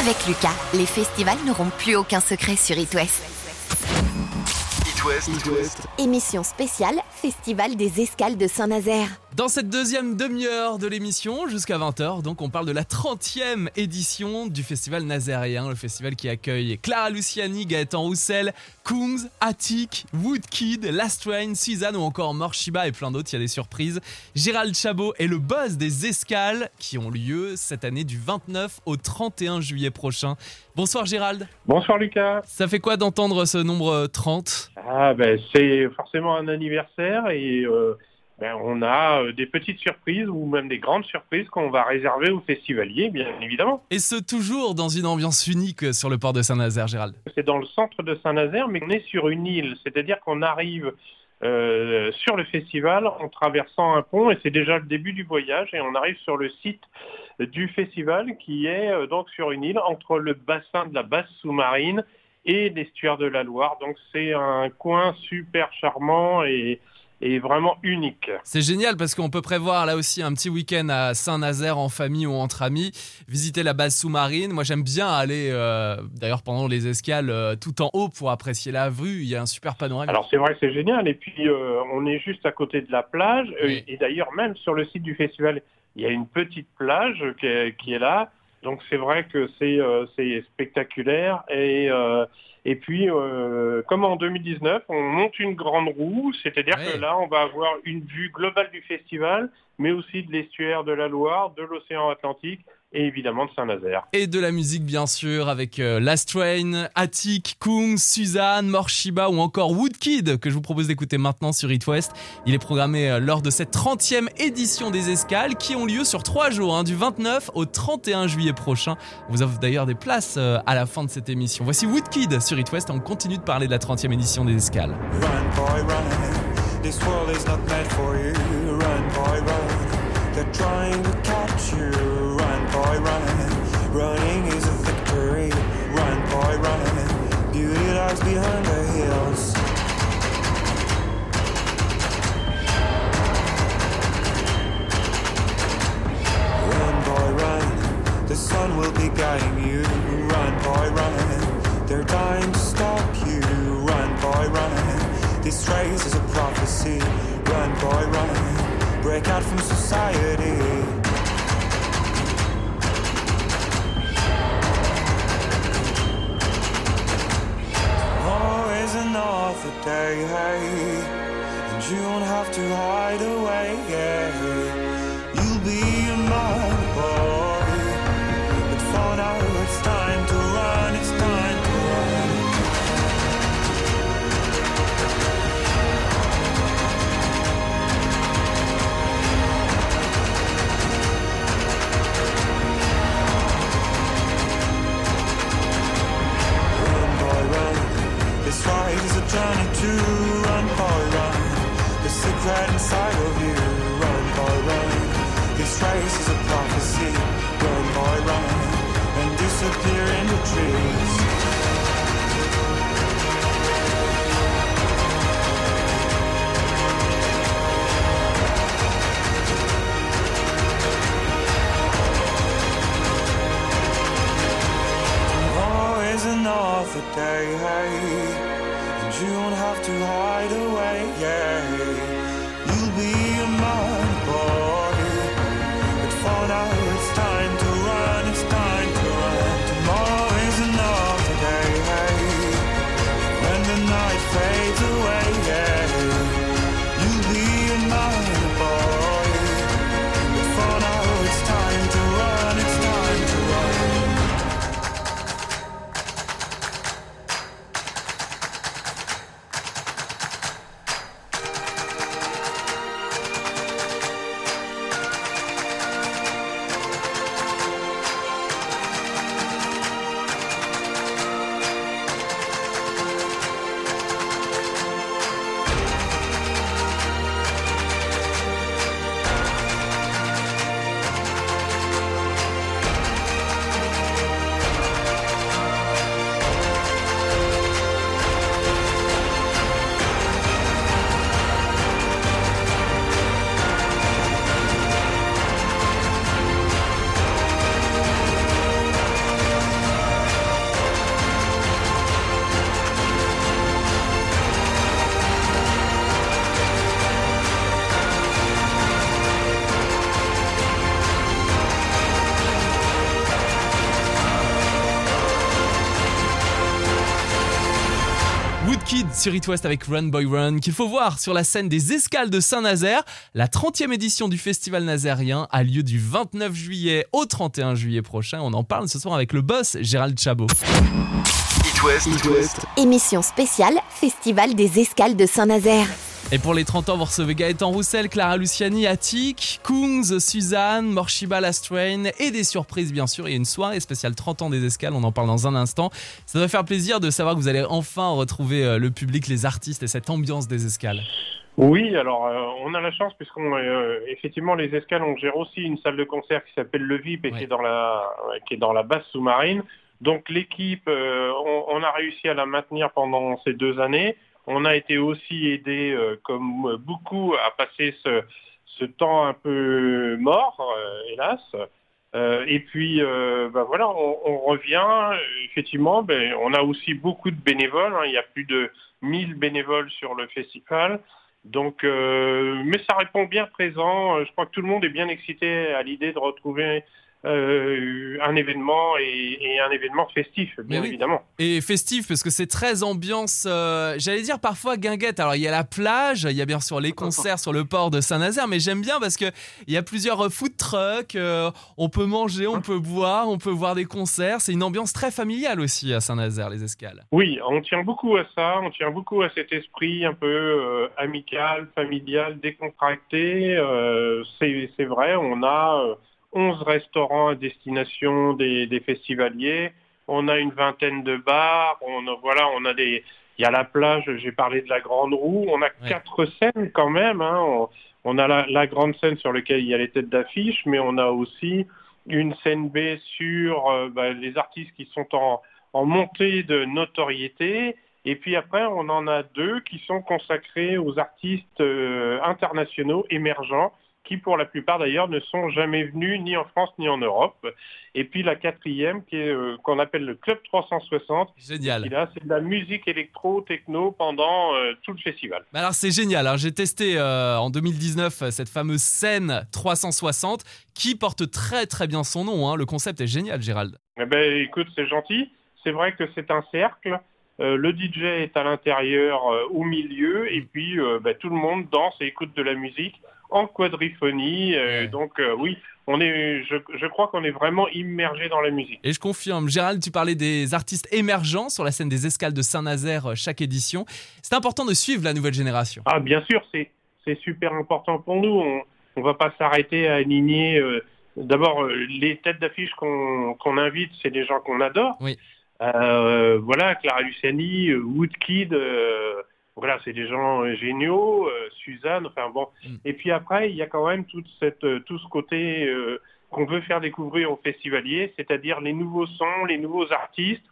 Avec Lucas, les festivals n'auront plus aucun secret sur It West. Émission spéciale Festival des Escales de Saint-Nazaire. Dans cette deuxième demi-heure de l'émission, jusqu'à 20h, donc on parle de la 30e édition du festival nazérien, le festival qui accueille Clara Luciani, Gaëtan Roussel, Kungs, Attic, Woodkid, Last Train, Suzanne ou encore Morshiba et plein d'autres, il y a des surprises. Gérald Chabot est le boss des escales qui ont lieu cette année du 29 au 31 juillet prochain. Bonsoir Gérald. Bonsoir Lucas. Ça fait quoi d'entendre ce nombre 30 Ah ben c'est forcément un anniversaire et euh, ben, on a euh, des petites surprises ou même des grandes surprises qu'on va réserver aux festivaliers, bien évidemment. Et ce toujours dans une ambiance unique sur le port de Saint-Nazaire, Gérald. C'est dans le centre de Saint-Nazaire, mais on est sur une île, c'est-à-dire qu'on arrive euh, sur le festival en traversant un pont et c'est déjà le début du voyage et on arrive sur le site du festival qui est euh, donc sur une île entre le bassin de la basse sous-marine et l'estuaire de la Loire. Donc c'est un coin super charmant et, et vraiment unique. C'est génial parce qu'on peut prévoir là aussi un petit week-end à Saint-Nazaire en famille ou entre amis, visiter la base sous-marine. Moi j'aime bien aller, euh, d'ailleurs pendant les escales, euh, tout en haut pour apprécier la vue. Il y a un super panorama. Alors c'est vrai, c'est génial. Et puis euh, on est juste à côté de la plage. Oui. Et d'ailleurs même sur le site du festival, il y a une petite plage qui est, qui est là. Donc c'est vrai que c'est c'est spectaculaire et et puis, euh, comme en 2019, on monte une grande roue, c'est-à-dire Ouais. que là, on va avoir une vue globale du festival, mais aussi de l'estuaire de la Loire, de l'océan Atlantique et évidemment de Saint-Nazaire. Et de la musique bien sûr avec euh, Last Train, Attic, Kung, Suzanne, Morshiba ou encore Woodkid que je vous propose d'écouter maintenant sur It West. Il est programmé euh, lors de cette 30e édition des escales qui ont lieu sur trois jours, hein, du 29 au 31 juillet prochain. On vous offre d'ailleurs des places euh, à la fin de cette émission. Voici Woodkid sur It West et on continue de parler de la 30e édition des escales. Run, boy, run. This world is not meant for you. Run, boy, run. They're trying to catch you. Beauty behind the hills. You don't have to hide away, yeah. You'll be a man, boy, sur It West avec Run Boy Run qu'il faut voir sur la scène des escales de Saint-Nazaire. La 30e édition du festival nazérien a lieu du 29 juillet au 31 juillet prochain. On en parle ce soir avec le boss Gérald Chabot. It West. Émission spéciale Festival des escales de Saint-Nazaire. Et pour les 30 ans, vous recevez Gaëtan Roussel, Clara Luciani, Attic, Kungs, Suzanne, Morshiba Lastrain et des surprises bien sûr. Il y a une soirée spéciale 30 ans des escales, on en parle dans un instant. Ça va faire plaisir de savoir que vous allez enfin retrouver euh, le public, les artistes et cette ambiance des escales. Oui, alors euh, on a la chance puisqu'on euh, effectivement les escales on gère aussi une salle de concert qui s'appelle le VIP et Ouais. qui est dans la qui est dans la base sous-marine. Donc l'équipe, euh, on, a réussi à la maintenir pendant ces deux années. On a été aussi aidé, euh, comme beaucoup, à passer ce, temps un peu mort, euh, hélas. Et puis, bah voilà, on, revient. Effectivement, ben, on a aussi beaucoup de bénévoles. hein. Il y a plus de 1000 bénévoles sur le festival. Donc, mais ça répond bien présent. Je crois que tout le monde est bien excité à l'idée de retrouver euh, un événement et, et un événement festif, bien oui. évidemment. Et festif parce que c'est très ambiance, euh, j'allais dire parfois guinguette. Alors il y a la plage, il y a bien sûr les concerts sur le port de Saint-Nazaire, mais j'aime bien parce que il y a plusieurs food trucks, euh, on peut manger, on peut boire, on peut voir des concerts. C'est une ambiance très familiale aussi à Saint-Nazaire, les escales. Oui, on tient beaucoup à ça, on tient beaucoup à cet esprit un peu euh, amical, familial, décontracté. Euh, c'est c'est vrai, on a euh, 11 restaurants à destination des, des festivaliers, on a une vingtaine de bars, on a, voilà, on a des, il y a la plage, j'ai parlé de la Grande Roue, on a Ouais. quatre scènes quand même. hein. On, on a la, la grande scène sur laquelle il y a les têtes d'affiche, mais on a aussi une scène B sur euh, bah, les artistes qui sont en, en montée de notoriété. Et puis après, on en a deux qui sont consacrés aux artistes euh, internationaux émergents, qui pour la plupart d'ailleurs ne sont jamais venus ni en France ni en Europe. Et puis la quatrième, qui est euh, qu'on appelle le Club 360, qui Génial. là c'est de la musique électro, techno pendant euh, tout le festival. Bah Alors c'est génial, hein. j'ai testé euh, en 2019 euh, cette fameuse scène 360 qui porte très très bien son nom. hein. Le concept est génial, Gérald. Eh ben, écoute, c'est gentil. C'est vrai que c'est un cercle. Euh, le DJ est à l'intérieur, euh, au milieu, et puis euh, ben, tout le monde danse et écoute de la musique en quadriphonie. Euh, Ouais. Donc euh, oui, on est, je, je crois qu'on est vraiment immergé dans la musique. Et je confirme, Gérald, tu parlais des artistes émergents sur la scène des escales de Saint-Nazaire euh, chaque édition. C'est important de suivre la nouvelle génération. Ah, bien sûr, c'est super important pour nous. On on va pas s'arrêter à aligner. euh, D'abord, les têtes d'affiche qu'on invite, c'est des gens qu'on adore. Oui. Euh, voilà, Clara Luciani, Woodkid, euh, voilà, c'est des gens euh, géniaux. euh, Suzanne, enfin bon. Mm. Et puis après, il y a quand même toute cette, euh, tout ce côté euh, qu'on veut faire découvrir aux festivaliers, c'est-à-dire les nouveaux sons, les nouveaux artistes,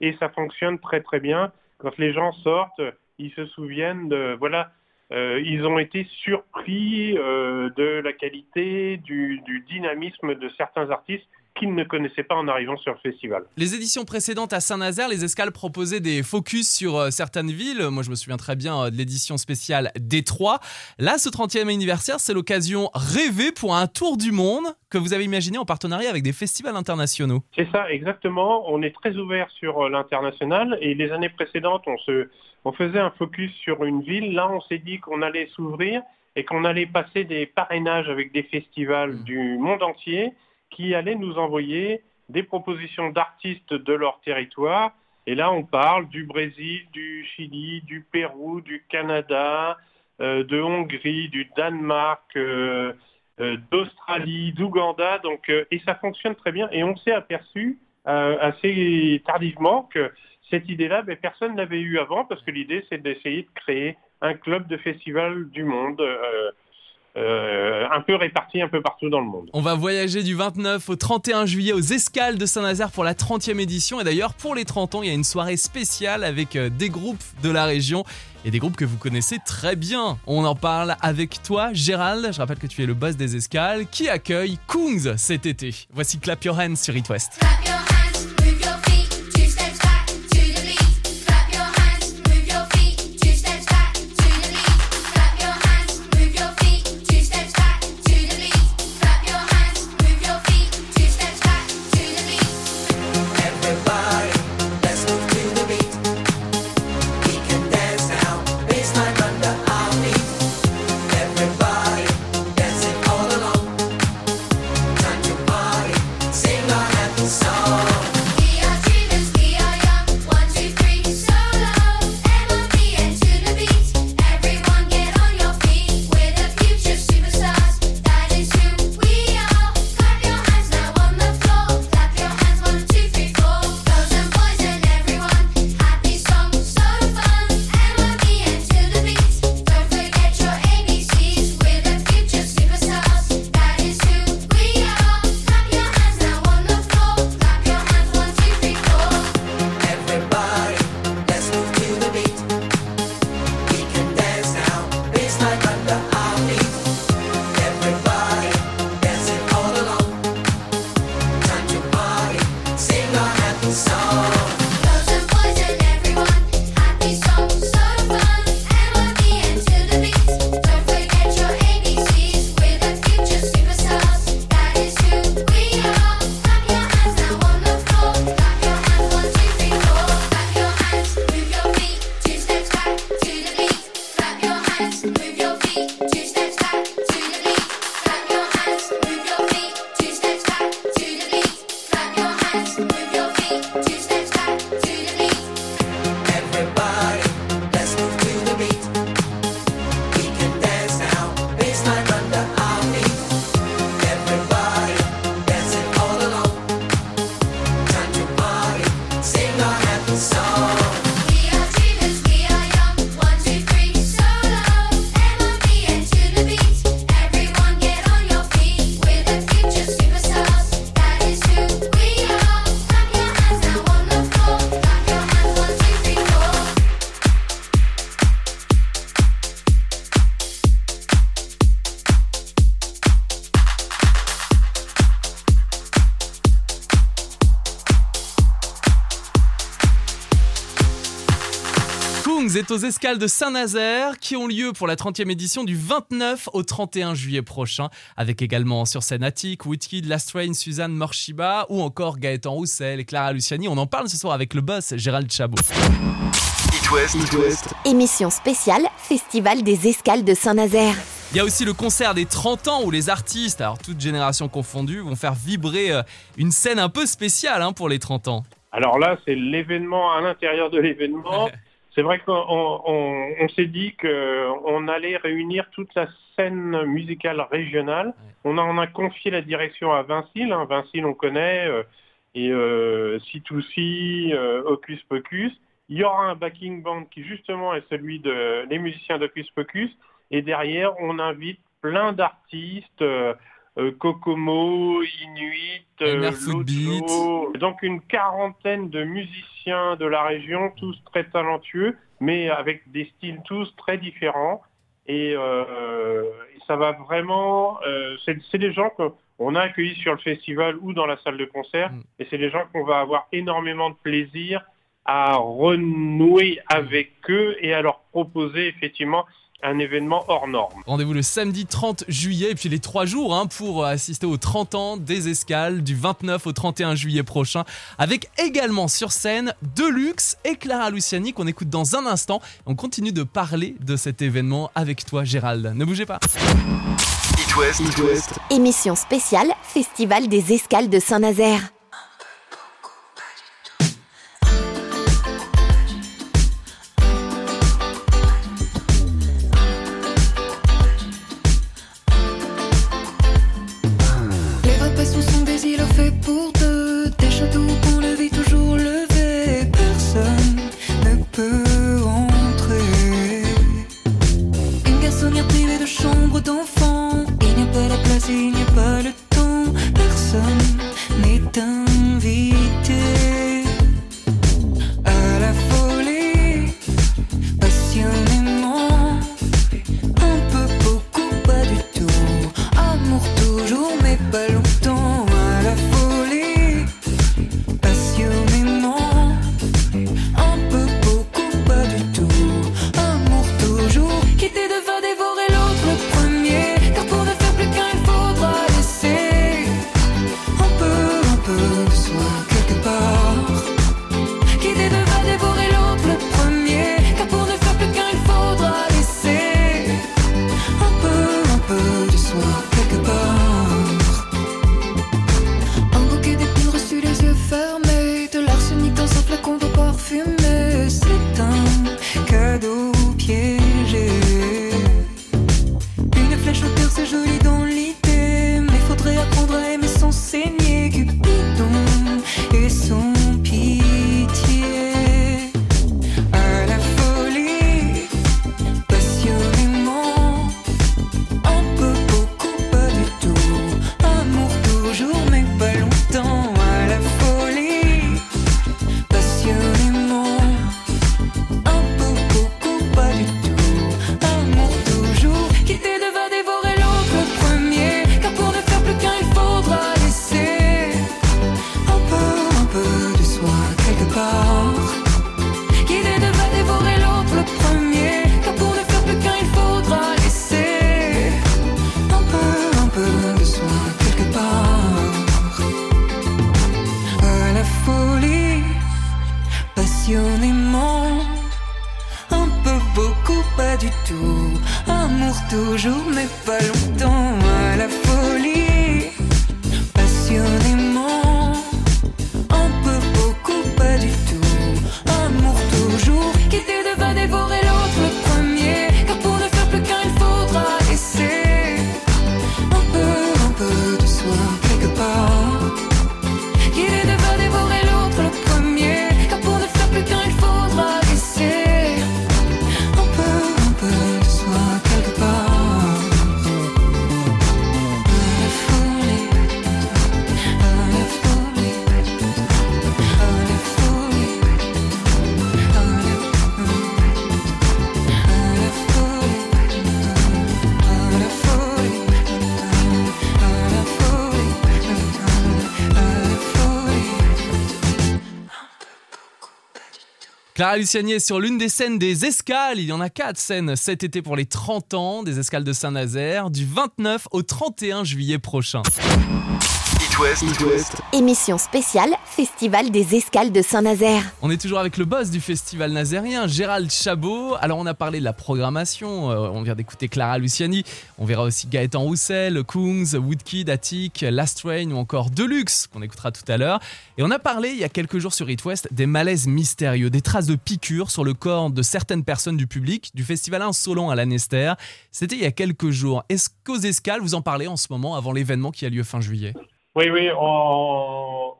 et ça fonctionne très très bien. Quand les gens sortent, ils se souviennent de, voilà, euh, ils ont été surpris de la qualité, du, du dynamisme de certains artistes qu'ils ne connaissaient pas en arrivant sur le festival. Les éditions précédentes à Saint-Nazaire, les escales proposaient des focus sur euh, certaines villes. Moi, je me souviens très bien euh, de l'édition spéciale Détroit. Là, ce 30e anniversaire, c'est l'occasion rêvée pour un tour du monde que vous avez imaginé en partenariat avec des festivals internationaux. C'est ça, exactement. On est très ouvert sur euh, l'international et les années précédentes, on, se, on faisait un focus sur une ville. Là, on s'est dit qu'on allait s'ouvrir et qu'on allait passer des parrainages avec des festivals Mm. du monde entier qui allaient nous envoyer des propositions d'artistes de leur territoire. Et là, on parle du Brésil, du Chili, du Pérou, du Canada, euh, de Hongrie, du Danemark, euh, euh, d'Australie, d'Ouganda. Donc, et ça fonctionne très bien. Et on s'est aperçu assez tardivement que cette idée-là, ben, personne ne l'avait eu avant parce que l'idée, c'est d'essayer de créer un club de festival du monde. Euh, un peu répartis un peu partout dans le monde. On va voyager du 29 au 31 juillet aux escales de Saint-Nazaire pour la 30e édition. Et d'ailleurs, pour les 30 ans, il y a une soirée spéciale avec euh, des groupes de la région et des groupes que vous connaissez très bien. On en parle avec toi, Gérald. Je rappelle que tu es le boss des escales qui accueille Kungs cet été. Voici Clap Your Hands sur It West. Clap your hands, aux escales de Saint-Nazaire qui ont lieu pour la 30e édition du 29 au 31 juillet prochain, avec également sur scène Attic, Whitkid, Lastrain, Suzanne Morshiba ou encore Gaëtan Roussel et Clara Luciani. On en parle ce soir avec le boss Gérald Chabot. It West. Émission spéciale Festival des escales de Saint-Nazaire. Il y a aussi le concert des 30 ans où les artistes, alors toutes générations confondues, vont faire vibrer euh, une scène un peu spéciale hein, pour les 30 ans. Alors là, c'est l'événement à l'intérieur de l'événement. C'est vrai qu'on on- on s'est dit qu'on allait réunir toute la scène musicale régionale. On, a, on a confié la direction à Vincile. hein. Vincile, on connaît. euh, et euh, C2C, euh, Hocus Pocus. Il y aura un backing band qui justement est celui de les musiciens d'Hocus Pocus. Et derrière, on invite plein d'artistes. Euh, Kokomo, Inuit, euh, donc une quarantaine de musiciens de la région, tous très talentueux, mais avec des styles tous très différents. Et, euh, et ça va vraiment, euh, c'est c'est des gens qu'on a accueillis sur le festival ou dans la salle de concert, Mm. et c'est des gens qu'on va avoir énormément de plaisir à renouer avec eux et à leur proposer effectivement un événement hors norme. Rendez-vous le samedi 30 juillet et puis les trois jours hein, pour assister aux 30 ans des escales du 29 au 31 juillet prochain avec également sur scène Deluxe et Clara Luciani qu'on écoute dans un instant. On continue de parler de cet événement avec toi Gérald. Ne bougez pas. It West. Émission spéciale Festival des escales de Saint-Nazaire. Clara Luciani est sur l'une des scènes des escales. Il y en a quatre scènes cet été pour les 30 ans des escales de Saint-Nazaire, du 29 au 31 juillet prochain. It West. It West. Émission spéciale Festival des escales de Saint-Nazaire. On est toujours avec le boss du festival nazérien, Gérald Chabot. Alors on a parlé de la programmation, euh, on vient d'écouter Clara Luciani, on verra aussi Gaëtan Roussel, Kungs, Woodkid, Attic, Last Train ou encore Deluxe qu'on écoutera tout à l'heure. Et on a parlé il y a quelques jours sur It West des malaises mystérieux, des traces de piqûres sur le corps de certaines personnes du public du festival insolent à l'Anester. C'était il y a quelques jours. Est-ce qu'aux escales vous en parlez en ce moment avant l'événement qui a lieu fin juillet? Oui, oui, on,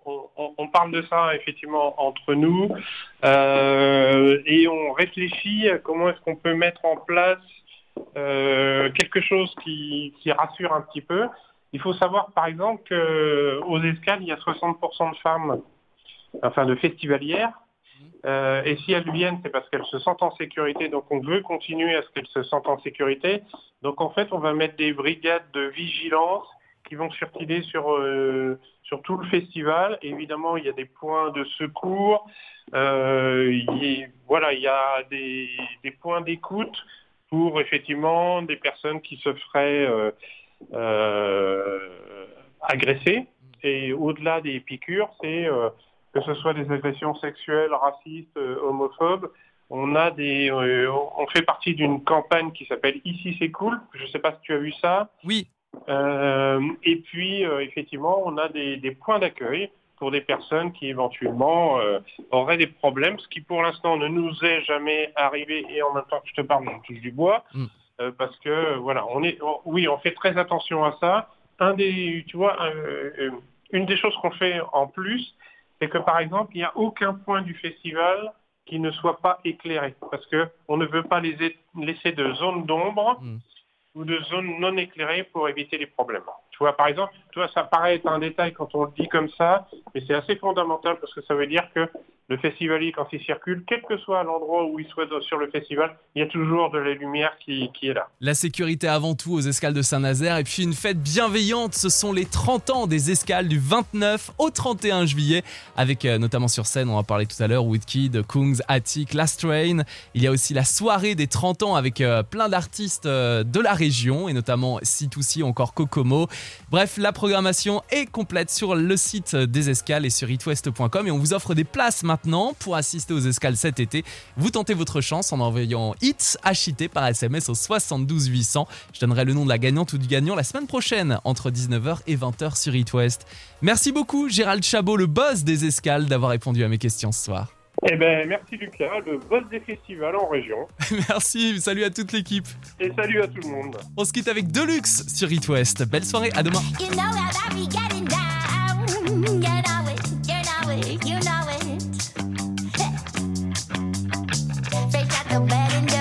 parle de ça effectivement entre nous euh, et on réfléchit à comment est-ce qu'on peut mettre en place euh, quelque chose qui, qui rassure un petit peu. Il faut savoir par exemple qu'aux escales, il y a 60% de femmes, enfin de festivalières. Euh, et si elles viennent, c'est parce qu'elles se sentent en sécurité. Donc on veut continuer à ce qu'elles se sentent en sécurité. Donc en fait, on va mettre des brigades de vigilance qui vont circuler sur, euh, sur tout le festival. Évidemment, il y a des points de secours. Euh, il y voilà, il y a des, points d'écoute pour effectivement des personnes qui se feraient euh, euh, agresser. Et au-delà des piqûres, c'est que ce soit des agressions sexuelles, racistes, homophobes. On a des, on fait partie d'une campagne qui s'appelle Ici c'est cool. Je ne sais pas si tu as vu ça. Oui, et puis, euh, effectivement, on a des, des points d'accueil pour des personnes qui éventuellement euh, auraient des problèmes, ce qui pour l'instant ne nous est jamais arrivé. Et en même temps que je te parle, on touche du bois, Mm. euh, parce que voilà, on est, on- oui, on fait très attention à ça. Un des, tu vois, un- euh, une des choses qu'on fait en plus, c'est que par exemple, il n'y a aucun point du festival qui ne soit pas éclairé, parce que on ne veut pas les laisser de zone d'ombre Mm. Ou de zones non éclairées pour éviter les problèmes. Tu vois, par exemple, tu vois, ça paraît être un détail quand on le dit comme ça, mais c'est assez fondamental parce que ça veut dire que le festivalier, quand il circule, quel que soit l'endroit où il soit sur le festival, il y a toujours de la lumière qui, est là. La sécurité avant tout aux escales de Saint-Nazaire et puis une fête bienveillante, ce sont les 30 ans des escales du 29 au 31 juillet avec euh, notamment sur scène, on en parlé tout à l'heure, Woodkid, Kungs, Attic, Last Train. Il y a aussi la soirée des 30 ans avec euh, plein d'artistes euh, de la région et notamment C2C ou encore Kokomo. Bref, la programmation est complète sur le site des escales et sur itwest.com et on vous offre des places maintenant pour assister aux escales cet été. Vous tentez votre chance en envoyant HIT HIT par SMS au 72 800. Je donnerai le nom de la gagnante ou du gagnant la semaine prochaine entre 19h et 20h sur It West. Merci beaucoup Gérald Chabot, le boss des escales, d'avoir répondu à mes questions ce soir. Eh ben, merci Lucas, le boss des festivals en région. Merci, salut à toute l'équipe. Et salut à tout le monde. On se quitte avec Deluxe sur It West. Belle soirée, à demain. You know come back and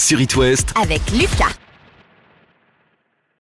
sur It West avec Lucas.